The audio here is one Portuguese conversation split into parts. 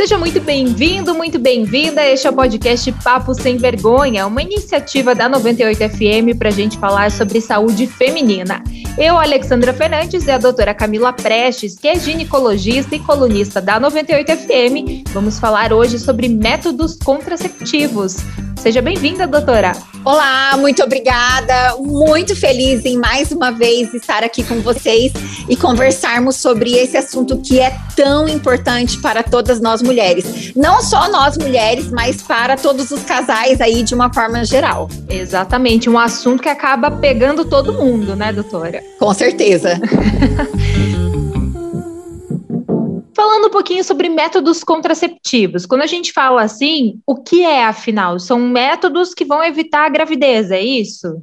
Seja muito bem-vindo, muito bem-vinda. Este é o podcast Papo Sem Vergonha, uma iniciativa da 98 FM para a gente falar sobre saúde feminina. Eu, Alexandra Fernandes, e a doutora Camila Prestes, que é ginecologista e colunista da 98 FM, vamos falar hoje sobre métodos contraceptivos. Seja bem-vinda, doutora. Olá, muito obrigada. Muito feliz em mais uma vez estar aqui com vocês e conversarmos sobre esse assunto que é tão importante para todas nós mulheres. Não só nós mulheres, mas para todos os casais aí de uma forma geral. Exatamente, um assunto que acaba pegando todo mundo, né, doutora? Com certeza. Falando um pouquinho sobre métodos contraceptivos. Quando a gente fala assim, o que é afinal? São métodos que vão evitar a gravidez, é isso?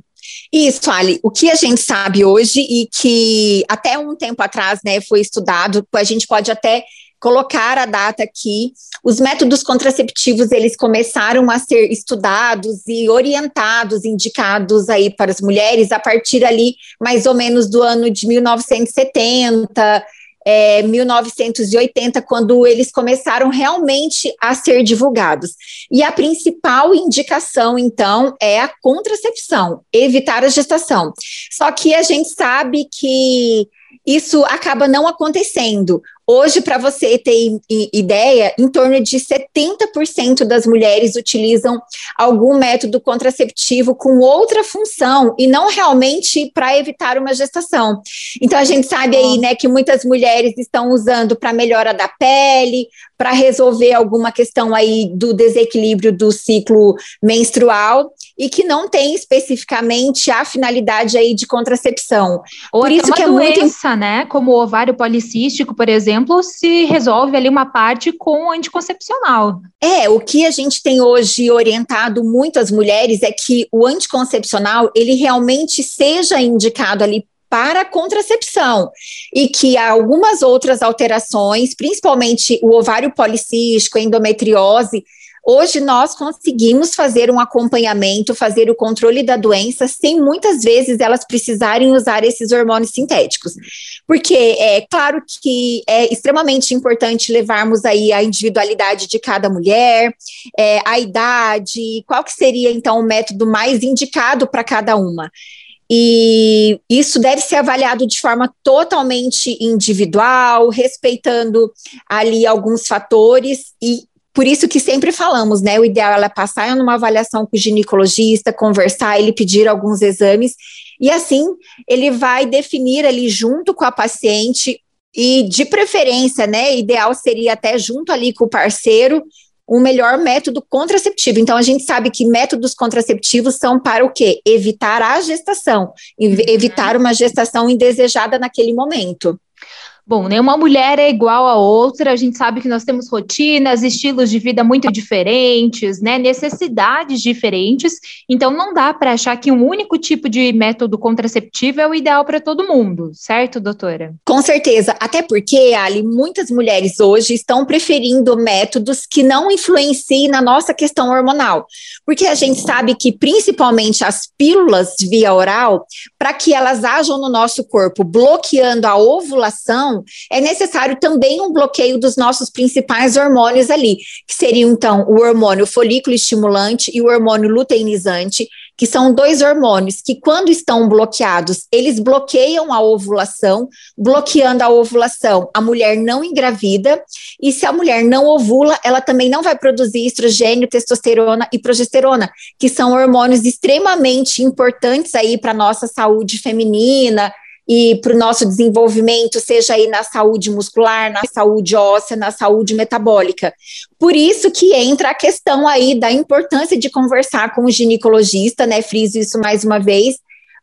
Isso, Ali. O que a gente sabe hoje e que até um tempo atrás, né, foi estudado, a gente pode até colocar a data aqui. Os métodos contraceptivos, eles começaram a ser estudados e orientados, indicados aí para as mulheres a partir ali mais ou menos do ano de 1970, é, 1980, quando eles começaram realmente a ser divulgados. E a principal indicação, então, é a contracepção, evitar a gestação. Só que a gente sabe que isso acaba não acontecendo. Hoje, para você ter ideia, em torno de 70% das mulheres utilizam algum método contraceptivo com outra função e não realmente para evitar uma gestação. Então, a gente sabe aí, né, que muitas mulheres estão usando para melhora da pele, para resolver alguma questão aí do desequilíbrio do ciclo menstrual e que não tem especificamente a finalidade aí de contracepção. Ou Por isso que é doença, muito... né, como o ovário policístico, por exemplo, se resolve ali uma parte com anticoncepcional. É, o que a gente tem hoje orientado muito as mulheres é que o anticoncepcional, ele realmente seja indicado ali para contracepção e que algumas outras alterações, principalmente o ovário policístico, endometriose, Hoje nós conseguimos fazer um acompanhamento, fazer o controle da doença sem muitas vezes elas precisarem usar esses hormônios sintéticos. Porque é claro que é extremamente importante levarmos aí a individualidade de cada mulher, é, a idade, qual que seria então o método mais indicado para cada uma. E isso deve ser avaliado de forma totalmente individual, respeitando ali alguns fatores e por isso que sempre falamos, né? O ideal é passar numa avaliação com o ginecologista, conversar, ele pedir alguns exames, e assim ele vai definir ali junto com a paciente, e de preferência, né? Ideal seria até junto ali com o parceiro, um melhor método contraceptivo. Então, a gente sabe que métodos contraceptivos são para o quê? Evitar a gestação, evitar uma gestação indesejada naquele momento. Bom, nenhuma mulher é igual a outra, a gente sabe que nós temos rotinas, estilos de vida muito diferentes, né, necessidades diferentes, então não dá para achar que um único tipo de método contraceptivo é o ideal para todo mundo, certo, doutora? Com certeza, até porque, Ali, muitas mulheres hoje estão preferindo métodos que não influenciem na nossa questão hormonal, porque a gente sabe que principalmente as pílulas via oral, para que elas ajam no nosso corpo bloqueando a ovulação, é necessário também um bloqueio dos nossos principais hormônios ali, que seriam então o hormônio folículo estimulante e o hormônio luteinizante, que são dois hormônios que, quando estão bloqueados, eles bloqueiam a ovulação, bloqueando a ovulação, a mulher não engravida, e se a mulher não ovula, ela também não vai produzir estrogênio, testosterona e progesterona, que são hormônios extremamente importantes aí para a nossa saúde feminina e para o nosso desenvolvimento, seja aí na saúde muscular, na saúde óssea, na saúde metabólica. Por isso que entra a questão aí da importância de conversar com o ginecologista, né? Friso isso mais uma vez,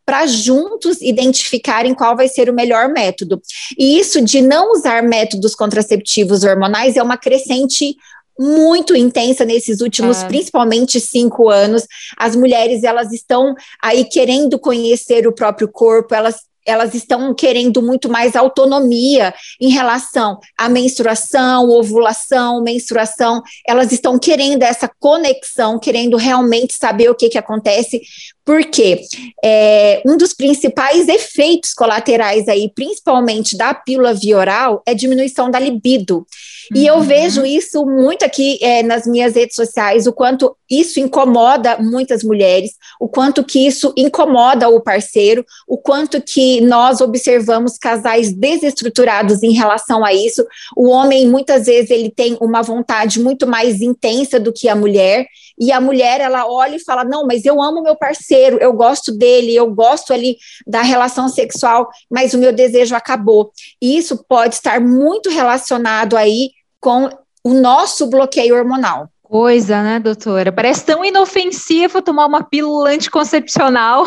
para juntos identificarem qual vai ser o melhor método. E isso de não usar métodos contraceptivos hormonais é uma crescente muito intensa nesses últimos, é. principalmente cinco anos. As mulheres elas estão aí querendo conhecer o próprio corpo, elas elas estão querendo muito mais autonomia em relação à menstruação, ovulação, menstruação. Elas estão querendo essa conexão, querendo realmente saber o que, que acontece. Porque é, um dos principais efeitos colaterais aí, principalmente da pílula via oral, é diminuição da libido. E eu uhum. vejo isso muito aqui é, nas minhas redes sociais, o quanto isso incomoda muitas mulheres, o quanto que isso incomoda o parceiro, o quanto que nós observamos casais desestruturados em relação a isso. O homem, muitas vezes, ele tem uma vontade muito mais intensa do que a mulher, e a mulher, ela olha e fala, não, mas eu amo meu parceiro, eu gosto dele, eu gosto ali da relação sexual, mas o meu desejo acabou. E isso pode estar muito relacionado aí com o nosso bloqueio hormonal. Coisa, né, doutora? Parece tão inofensivo tomar uma pílula anticoncepcional,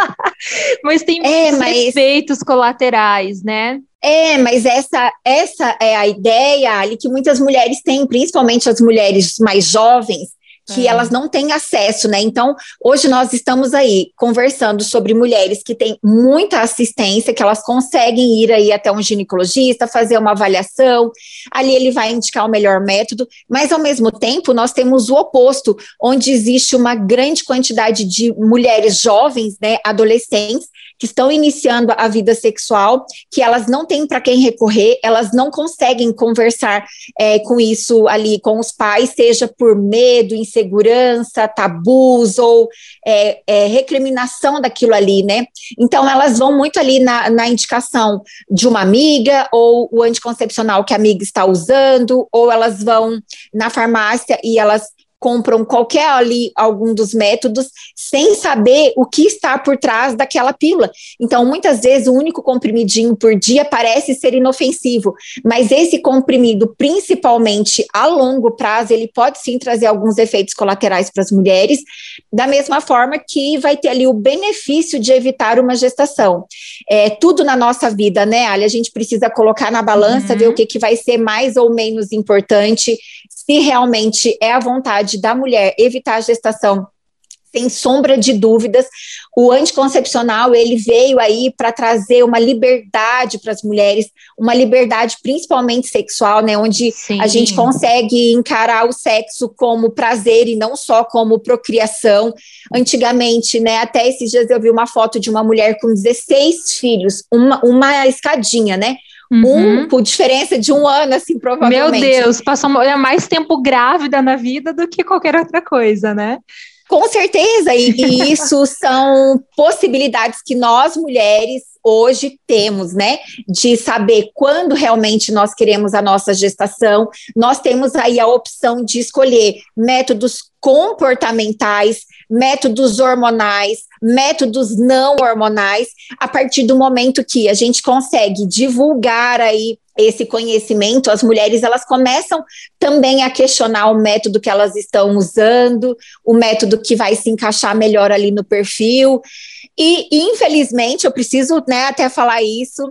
mas tem é, mas... efeitos colaterais, né? É, mas essa, essa é a ideia ali que muitas mulheres têm, principalmente as mulheres mais jovens, que é. elas não têm acesso, né? Então, hoje nós estamos aí conversando sobre mulheres que têm muita assistência, que elas conseguem ir aí até um ginecologista, fazer uma avaliação, ali ele vai indicar o melhor método, mas ao mesmo tempo nós temos o oposto, onde existe uma grande quantidade de mulheres jovens, né, adolescentes, que estão iniciando a vida sexual, que elas não têm para quem recorrer, elas não conseguem conversar é, com isso ali com os pais, seja por medo, insegurança, tabus ou é, é, recriminação daquilo ali, né? Então elas vão muito ali na, na indicação de uma amiga ou o anticoncepcional que a amiga está usando, ou elas vão na farmácia e elas compram qualquer ali algum dos métodos sem saber o que está por trás daquela pílula. Então, muitas vezes o único comprimidinho por dia parece ser inofensivo, mas esse comprimido, principalmente a longo prazo, ele pode sim trazer alguns efeitos colaterais para as mulheres, da mesma forma que vai ter ali o benefício de evitar uma gestação. É tudo na nossa vida, né, Ali? A gente precisa colocar na balança, uhum. ver o que, que vai ser mais ou menos importante se realmente é a vontade da mulher evitar a gestação sem sombra de dúvidas, o anticoncepcional ele veio aí para trazer uma liberdade para as mulheres, uma liberdade principalmente sexual, né, onde Sim. a gente consegue encarar o sexo como prazer e não só como procriação. Antigamente, né, até esses dias eu vi uma foto de uma mulher com 16 filhos, uma, uma escadinha, né? Uhum. Um, por diferença de um ano, assim, provavelmente. Meu Deus, passou mais tempo grávida na vida do que qualquer outra coisa, né? Com certeza, e, e isso são possibilidades que nós mulheres hoje temos, né? De saber quando realmente nós queremos a nossa gestação. Nós temos aí a opção de escolher métodos comportamentais, métodos hormonais, métodos não hormonais, a partir do momento que a gente consegue divulgar aí esse conhecimento, as mulheres elas começam também a questionar o método que elas estão usando, o método que vai se encaixar melhor ali no perfil. E infelizmente, eu preciso né, até falar isso,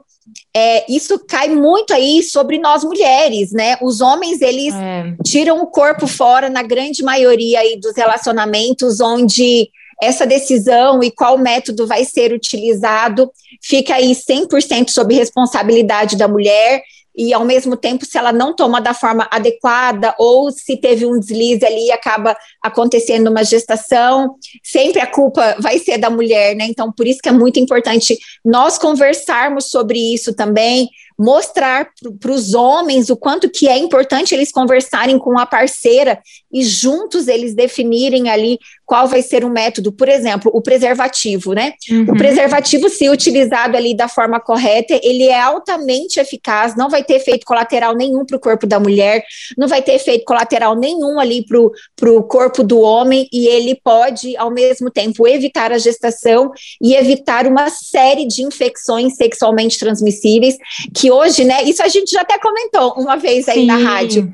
é, isso cai muito aí sobre nós mulheres, né? Os homens, eles é. tiram o corpo fora na grande maioria aí dos relacionamentos onde essa decisão e qual método vai ser utilizado fica aí 100% sob responsabilidade da mulher e ao mesmo tempo, se ela não toma da forma adequada ou se teve um deslize ali e acaba acontecendo uma gestação, sempre a culpa vai ser da mulher, né? Então, por isso que é muito importante nós conversarmos sobre isso também, mostrar para os homens o quanto que é importante eles conversarem com a parceira e juntos eles definirem ali qual vai ser o método. Por exemplo, o preservativo, né? Uhum. O preservativo, se utilizado ali da forma correta, ele é altamente eficaz, não vai ter efeito colateral nenhum para o corpo da mulher, não vai ter efeito colateral nenhum ali para o corpo do homem, e ele pode, ao mesmo tempo, evitar a gestação e evitar uma série de infecções sexualmente transmissíveis que hoje, né? Isso a gente já até comentou uma vez aí Sim. na rádio.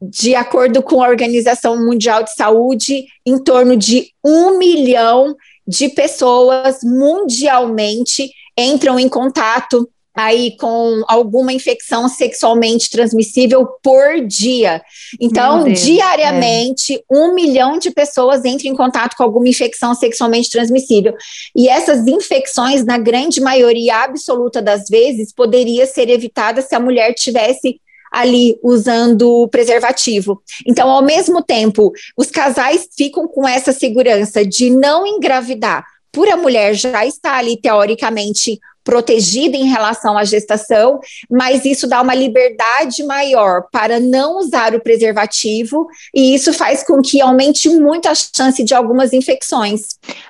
De acordo com a Organização Mundial de Saúde, em torno de um milhão de pessoas mundialmente entram em contato aí com alguma infecção sexualmente transmissível por dia. Então, Deus, diariamente, é. um milhão de pessoas entram em contato com alguma infecção sexualmente transmissível. E essas infecções, na grande maioria absoluta das vezes, poderia ser evitada se a mulher tivesse ali usando o preservativo. Então, ao mesmo tempo, os casais ficam com essa segurança de não engravidar, por a mulher já estar ali teoricamente protegida em relação à gestação, mas isso dá uma liberdade maior para não usar o preservativo e isso faz com que aumente muito a chance de algumas infecções.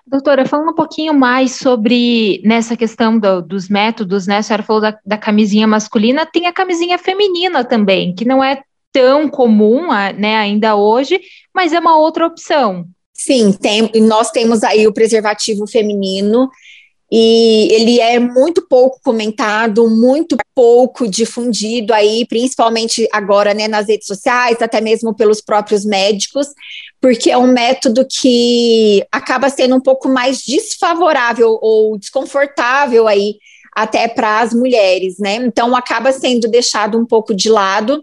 Doutora, falando um pouquinho mais sobre nessa questão do, dos métodos, né? A senhora falou da, da camisinha masculina, tem a camisinha feminina também, que não é tão comum, né, ainda hoje, mas é uma outra opção. Sim, tem, nós temos aí o preservativo feminino, e ele é muito pouco comentado, muito pouco difundido aí, principalmente agora, né, nas redes sociais, até mesmo pelos próprios médicos, porque é um método que acaba sendo um pouco mais desfavorável ou desconfortável aí até para as mulheres, né? Então acaba sendo deixado um pouco de lado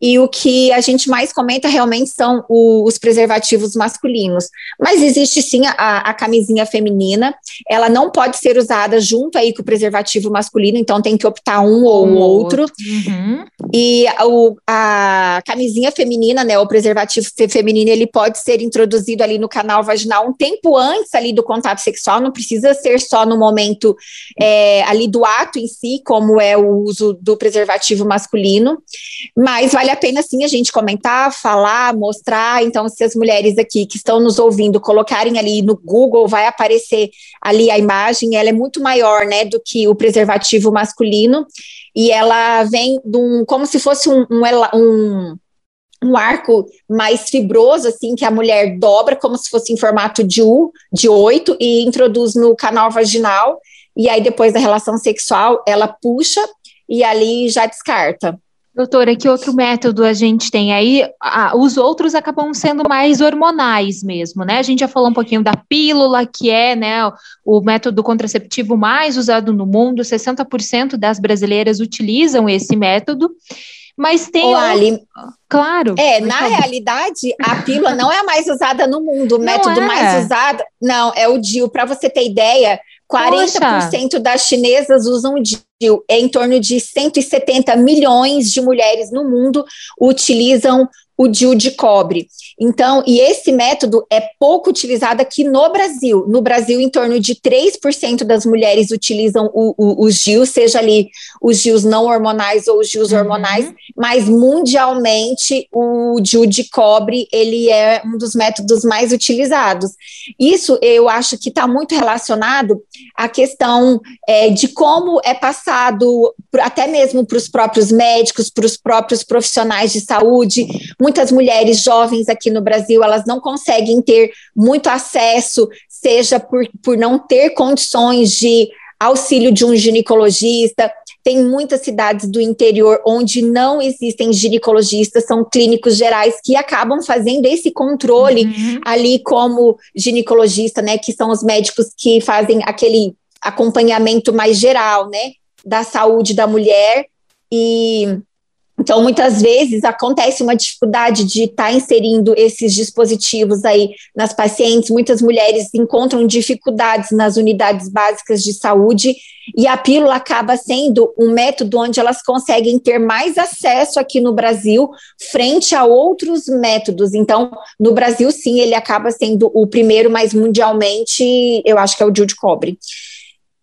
e o que a gente mais comenta realmente são o, os preservativos masculinos. Mas existe sim a, a, camisinha feminina, ela não pode ser usada junto aí com o preservativo masculino, então tem que optar um ou um outro. Uhum. E o, a camisinha feminina, né, o preservativo feminino, ele pode ser introduzido ali no canal vaginal um tempo antes ali do contato sexual, não precisa ser só no momento é, ali do ato em si, como é o uso do preservativo masculino, mas vale vale a pena sim a gente comentar, falar, mostrar. Então, se as mulheres aqui que estão nos ouvindo colocarem ali no Google, vai aparecer ali a imagem, ela é muito maior, né, do que o preservativo masculino, e ela vem de um, como se fosse um, um, um um arco mais fibroso, assim, que a mulher dobra como se fosse em formato de U, de oito, e introduz no canal vaginal, e aí depois da relação sexual, ela puxa e ali já descarta. Doutora, que outro método a gente tem aí? Ah, os outros acabam sendo mais hormonais mesmo, né? A gente já falou um pouquinho da pílula, que é né, o método contraceptivo mais usado no mundo, 60% das brasileiras utilizam esse método. Mas tem. Ô, Ali, claro. É, na realidade, a pílula não é a mais usada no mundo. O método é. mais usado. Não, é o DIU. Para você ter ideia, 40% Poxa. das chinesas usam DIU. É em torno de 170 milhões de mulheres no mundo utilizam o DIU de cobre. Então, e esse método é pouco utilizado aqui no Brasil. No Brasil, em torno de 3% das mulheres utilizam o, o, os DIUs, seja ali os DIUs não hormonais ou os DIUs uhum. hormonais, mas mundialmente o DIU de cobre, ele é um dos métodos mais utilizados. Isso eu acho que está muito relacionado à questão é, de como é passado até mesmo para os próprios médicos, para os próprios profissionais de saúde, muitas mulheres jovens aqui no Brasil, elas não conseguem ter muito acesso, seja por, por não ter condições de auxílio de um ginecologista. Tem muitas cidades do interior onde não existem ginecologistas, são clínicos gerais que acabam fazendo esse controle uhum. ali como ginecologista, né? Que são os médicos que fazem aquele acompanhamento mais geral, né? Da saúde da mulher. E então, muitas vezes acontece uma dificuldade de estar tá inserindo esses dispositivos aí nas pacientes. Muitas mulheres encontram dificuldades nas unidades básicas de saúde e a pílula acaba sendo um método onde elas conseguem ter mais acesso aqui no Brasil frente a outros métodos. Então, no Brasil, sim, ele acaba sendo o primeiro, mas mundialmente, eu acho que é o de cobre.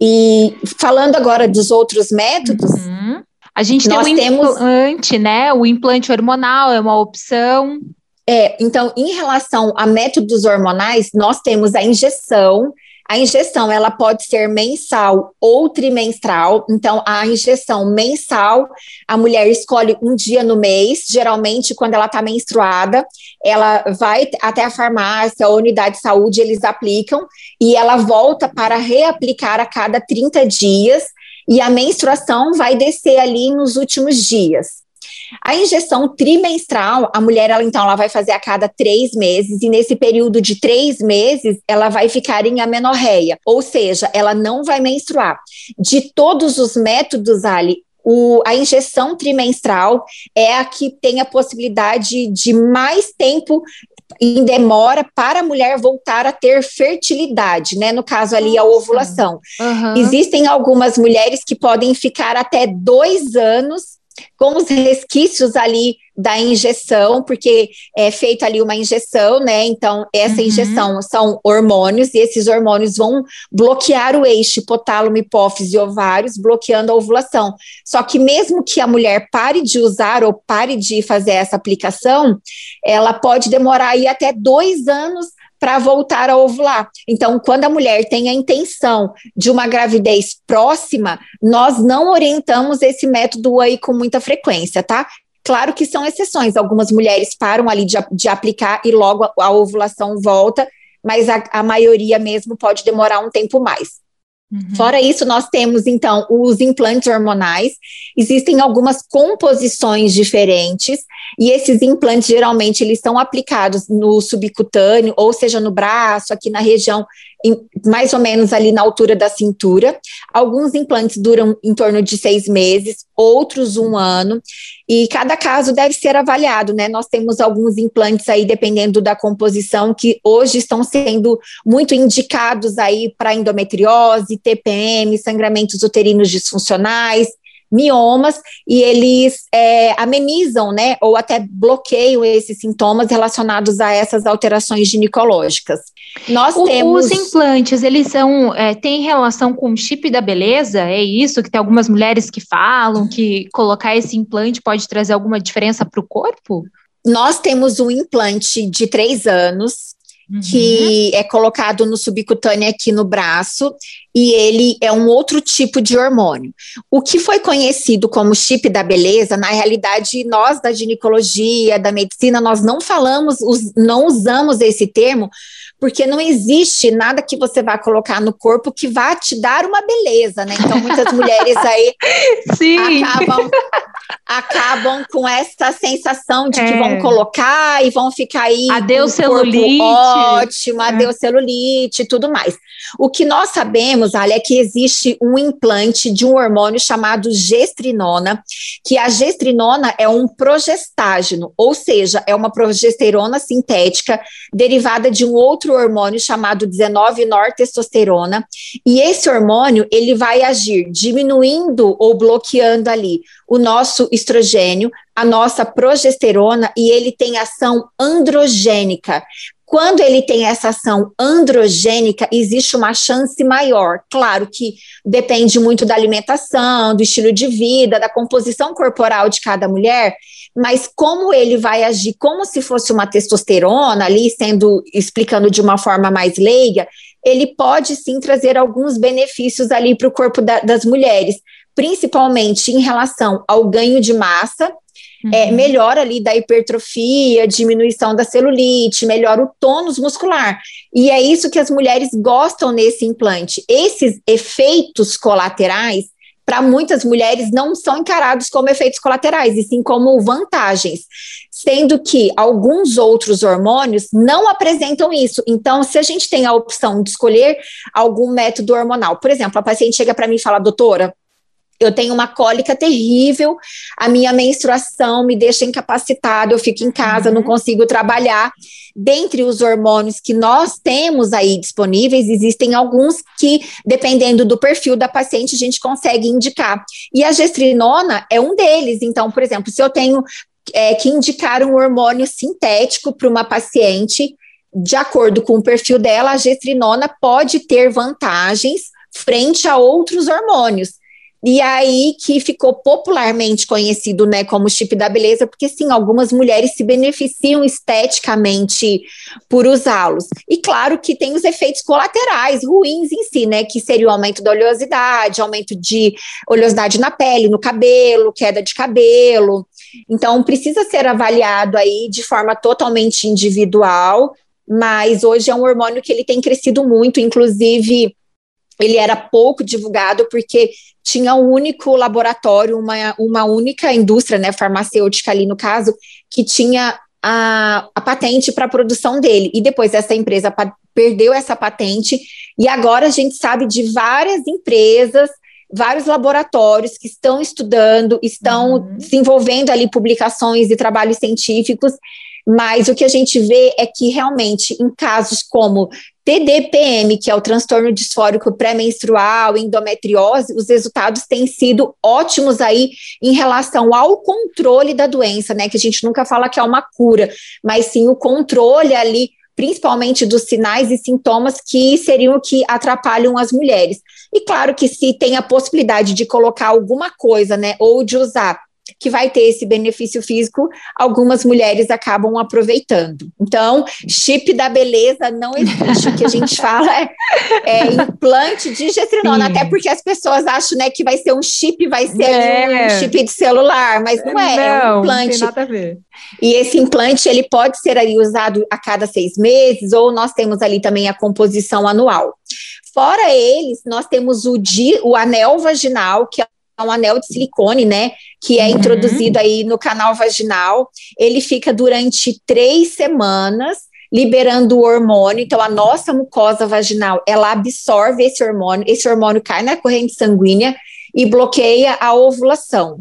E falando agora dos outros métodos. Uhum a gente Nós tem o implante, temos... né? O implante hormonal é uma opção. É, então, em relação a métodos hormonais, nós temos a injeção. A injeção ela pode ser mensal ou trimestral. Então, a injeção mensal, a mulher escolhe um dia no mês, geralmente quando ela está menstruada, ela vai até a farmácia, a unidade de saúde, eles aplicam e ela volta para reaplicar a cada 30 dias e a menstruação vai descer ali nos últimos dias. A injeção trimestral, a mulher, ela então, ela vai fazer a cada três meses, e nesse período de três meses, ela vai ficar em amenorreia, ou seja, ela não vai menstruar. De todos os métodos, Ali, o, a injeção trimestral é a que tem a possibilidade de mais tempo em demora para a mulher voltar a ter fertilidade, né? No caso ali, a ovulação. Uhum. Existem algumas mulheres que podem ficar até dois anos com os resquícios ali da injeção, porque é feita ali uma injeção, né? Então, essa uhum. injeção são hormônios, e esses hormônios vão bloquear o eixo hipotálamo, hipófise e ovários, bloqueando a ovulação. Só que mesmo que a mulher pare de usar ou pare de fazer essa aplicação, ela pode demorar aí até dois anos para voltar a ovular. Então, quando a mulher tem a intenção de uma gravidez próxima, nós não orientamos esse método aí com muita frequência, tá? Claro que são exceções, algumas mulheres param ali de, de aplicar e logo a, a ovulação volta, mas a, a maioria mesmo pode demorar um tempo mais. Uhum. Fora isso, nós temos então os implantes hormonais. Existem algumas composições diferentes e esses implantes geralmente eles são aplicados no subcutâneo, ou seja, no braço, aqui na região mais ou menos ali na altura da cintura. Alguns implantes duram em torno de seis meses, outros um ano, e cada caso deve ser avaliado, né? Nós temos alguns implantes aí, dependendo da composição, que hoje estão sendo muito indicados aí para endometriose, TPM, sangramentos uterinos disfuncionais, miomas e eles é, amenizam, né, ou até bloqueiam esses sintomas relacionados a essas alterações ginecológicas. Nós o, temos os implantes, eles são é, têm relação com o chip da beleza? É isso que tem algumas mulheres que falam que colocar esse implante pode trazer alguma diferença para o corpo? Nós temos um implante de três anos Uhum. que é colocado no subcutâneo aqui no braço, e ele é um outro tipo de hormônio. O que foi conhecido como chip da beleza, na realidade, nós da ginecologia, da medicina, nós não falamos, não usamos esse termo, porque não existe nada que você vá colocar no corpo que vá te dar uma beleza, né? Então, muitas mulheres aí acabam acabam com essa sensação de é. que vão colocar e vão ficar aí adeus celulite ótimo, é. adeus celulite e tudo mais. O que nós sabemos, Ali, é que existe um implante de um hormônio chamado gestrinona, que a gestrinona é um progestágeno, ou seja, é uma progesterona sintética derivada de um outro hormônio chamado 19-nortestosterona, e esse hormônio, ele vai agir diminuindo ou bloqueando ali o nosso estrogênio, a nossa progesterona e ele tem ação androgênica. Quando ele tem essa ação androgênica, existe uma chance maior. Claro que depende muito da alimentação, do estilo de vida, da composição corporal de cada mulher, mas como ele vai agir como se fosse uma testosterona ali, sendo explicando de uma forma mais leiga, ele pode sim trazer alguns benefícios ali para o corpo da, das mulheres, principalmente em relação ao ganho de massa, uhum. é, melhora ali da hipertrofia, diminuição da celulite, melhora o tônus muscular. E é isso que as mulheres gostam nesse implante. Esses efeitos colaterais, para muitas mulheres, não são encarados como efeitos colaterais, e sim como vantagens. Sendo que alguns outros hormônios não apresentam isso. Então, se a gente tem a opção de escolher algum método hormonal, por exemplo, a paciente chega para mim e fala, doutora, eu tenho uma cólica terrível, a minha menstruação me deixa incapacitada, eu fico em casa, uhum. não consigo trabalhar. Dentre os hormônios que nós temos aí disponíveis, existem alguns que, dependendo do perfil da paciente, a gente consegue indicar. E a gestrinona é um deles. Então, por exemplo, se eu tenho é, que indicar um hormônio sintético para uma paciente, de acordo com o perfil dela, a gestrinona pode ter vantagens frente a outros hormônios. E aí que ficou popularmente conhecido, né, como chip da beleza, porque sim, algumas mulheres se beneficiam esteticamente por usá-los. E claro que tem os efeitos colaterais ruins em si, né, que seria o aumento da oleosidade, aumento de oleosidade na pele, no cabelo, queda de cabelo. Então precisa ser avaliado aí de forma totalmente individual, mas hoje é um hormônio que ele tem crescido muito, inclusive ele era pouco divulgado porque tinha um único laboratório, uma, uma única indústria né, farmacêutica ali no caso, que tinha a, a patente para a produção dele. E depois essa empresa perdeu essa patente, e agora a gente sabe de várias empresas, vários laboratórios que estão estudando, estão uhum. desenvolvendo ali publicações e trabalhos científicos mas o que a gente vê é que realmente, em casos como TDPM, que é o transtorno disfórico pré-menstrual, endometriose, os resultados têm sido ótimos aí em relação ao controle da doença, né? Que a gente nunca fala que é uma cura, mas sim o controle ali principalmente dos sinais e sintomas que seriam que atrapalham as mulheres. E claro que se tem a possibilidade de colocar alguma coisa, né, ou de usar que vai ter esse benefício físico, algumas mulheres acabam aproveitando. Então, chip da beleza não existe. o que a gente fala é, é implante de gestrinona, até porque as pessoas acham né, que vai ser um chip, vai ser é. um chip de celular, mas não é, não, é um implante. Não tem nada a ver. E esse implante ele pode ser aí usado a cada seis meses, ou nós temos ali também a composição anual. Fora eles, nós temos o, di, o anel vaginal, que é um anel de silicone, né? Que é uhum. introduzido aí no canal vaginal. Ele fica durante três semanas liberando o hormônio. Então, a nossa mucosa vaginal, ela absorve esse hormônio. Esse hormônio cai na corrente sanguínea e bloqueia a ovulação.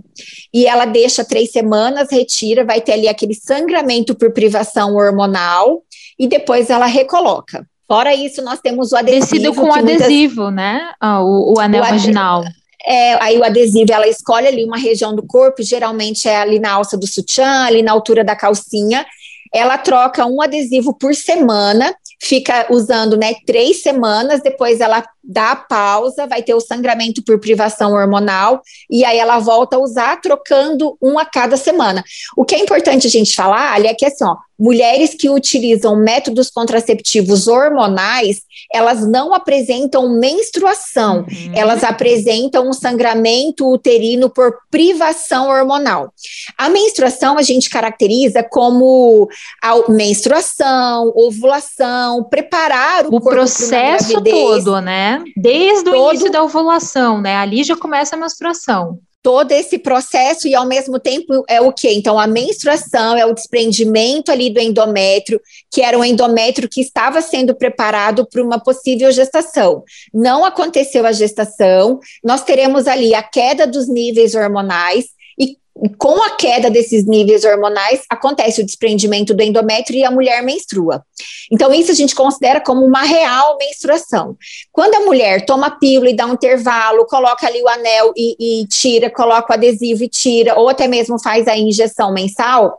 E ela deixa três semanas, retira, vai ter ali aquele sangramento por privação hormonal e depois ela recoloca. Fora isso, nós temos o adesivo. Tecido com adesivo, muitas... né? Ah, o, o, anel o vaginal. É, aí o adesivo, ela escolhe ali uma região do corpo, geralmente é ali na alça do sutiã, ali na altura da calcinha. Ela troca um adesivo por semana, fica usando né, três semanas, depois ela dá a pausa, vai ter o sangramento por privação hormonal, e aí ela volta a usar, trocando um a cada semana. O que é importante a gente falar, ali, é que assim, ó, mulheres que utilizam métodos contraceptivos hormonais, elas não apresentam menstruação, uhum. elas apresentam um sangramento uterino por privação hormonal. A menstruação a gente caracteriza como a menstruação, ovulação, preparar o, o processo todo, né? Desde todo... o início da ovulação, né? Ali já começa a menstruação todo esse processo e ao mesmo tempo é o que? Então a menstruação é o desprendimento ali do endométrio, que era um endométrio que estava sendo preparado para uma possível gestação. Não aconteceu a gestação, nós teremos ali a queda dos níveis hormonais com a queda desses níveis hormonais, acontece o desprendimento do endométrio e a mulher menstrua. Então, isso a gente considera como uma real menstruação. Quando a mulher toma pílula e dá um intervalo, coloca ali o anel e, e tira, coloca o adesivo e tira, ou até mesmo faz a injeção mensal,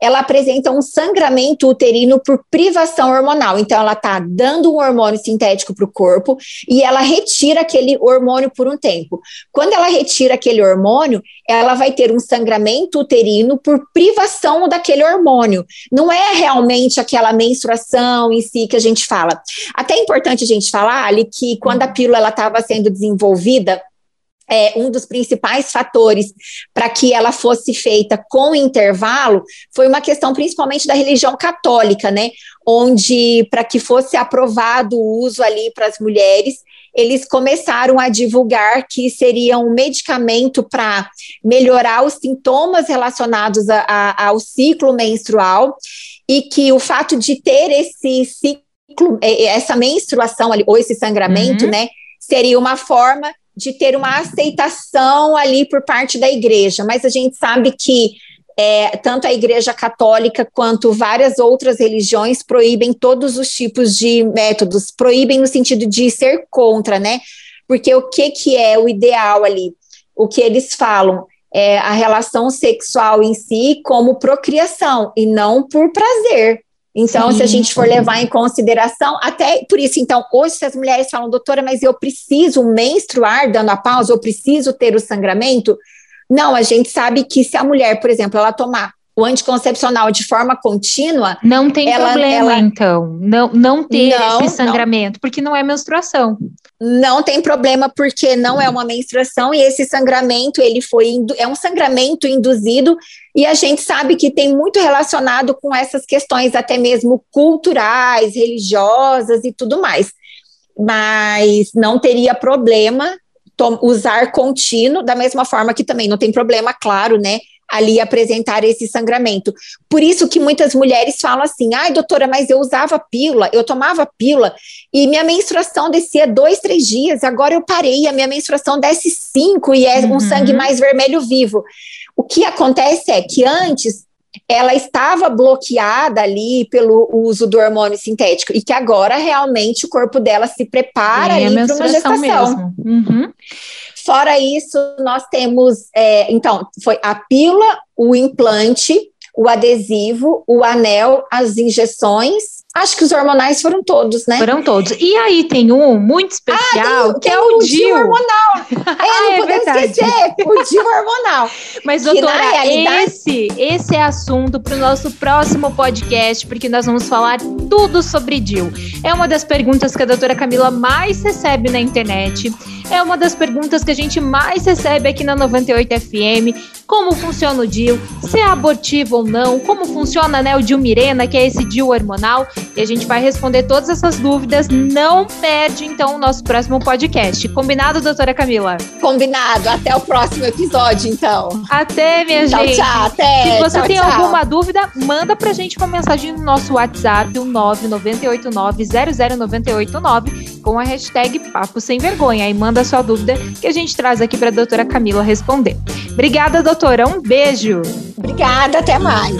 ela apresenta um sangramento uterino por privação hormonal. Então, ela está dando um hormônio sintético para o corpo e ela retira aquele hormônio por um tempo. Quando ela retira aquele hormônio, ela vai ter um sangramento uterino por privação daquele hormônio. Não é realmente aquela menstruação em si que a gente fala. Até é importante a gente falar ali que quando a pílula estava sendo desenvolvida, é, um dos principais fatores para que ela fosse feita com intervalo foi uma questão principalmente da religião católica, né? Onde, para que fosse aprovado o uso ali para as mulheres, eles começaram a divulgar que seria um medicamento para melhorar os sintomas relacionados a, a, ao ciclo menstrual e que o fato de ter esse ciclo, é, essa menstruação ali, ou esse sangramento, uhum. né? Seria uma forma de ter uma aceitação ali por parte da igreja, mas a gente sabe que é, tanto a Igreja Católica quanto várias outras religiões proíbem todos os tipos de métodos, proíbem no sentido de ser contra, né? Porque o que, que é o ideal ali? O que eles falam é a relação sexual em si como procriação e não por prazer. Então, Sim. se a gente for levar em consideração, até por isso, então, hoje, se as mulheres falam, doutora, mas eu preciso menstruar dando a pausa, eu preciso ter o sangramento. Não, a gente sabe que se a mulher, por exemplo, ela tomar o anticoncepcional de forma contínua. Não tem ela, problema, ela... então, não, não ter não, esse sangramento, não. porque não é menstruação. Não tem problema, porque não é uma menstruação, e esse sangramento, ele foi, é um sangramento induzido, e a gente sabe que tem muito relacionado com essas questões, até mesmo culturais, religiosas e tudo mais. Mas não teria problema usar contínuo, da mesma forma que também não tem problema, claro, né? Ali apresentar esse sangramento. Por isso que muitas mulheres falam assim: ai, doutora, mas eu usava pílula, eu tomava pílula e minha menstruação descia dois, três dias, agora eu parei, a minha menstruação desce cinco e é uhum. um sangue mais vermelho vivo. O que acontece é que antes ela estava bloqueada ali pelo uso do hormônio sintético e que agora realmente o corpo dela se prepara é, ali para uma gestação. Uhum. Fora isso, nós temos, é, então, foi a pílula, o implante, o adesivo, o anel, as injeções. Acho que os hormonais foram todos, né? Foram todos. E aí tem um muito especial, ah, tem, que é o DIU. hormonal. É, ah, não é podemos verdade. esquecer, o DIU hormonal. Mas, doutora, realidade... esse, esse é assunto para o nosso próximo podcast, porque nós vamos falar tudo sobre DIU. É uma das perguntas que a doutora Camila mais recebe na internet. É uma das perguntas que a gente mais recebe aqui na 98 FM. Como funciona o DIU? Se é abortivo ou não? Como funciona né, o DIU Mirena, que é esse DIU hormonal? E a gente vai responder todas essas dúvidas. Não perde, então, o nosso próximo podcast. Combinado, doutora Camila? Combinado. Até o próximo episódio, então. Até, minha tchau, gente. Tchau, até. Se você tchau, tem tchau. alguma dúvida, manda pra gente uma mensagem no nosso WhatsApp, o 998900989, com a hashtag Papo Sem Vergonha. Manda manda sua dúvida que a gente traz aqui para a doutora Camila responder. Obrigada, doutora. Um beijo. Obrigada, até mais.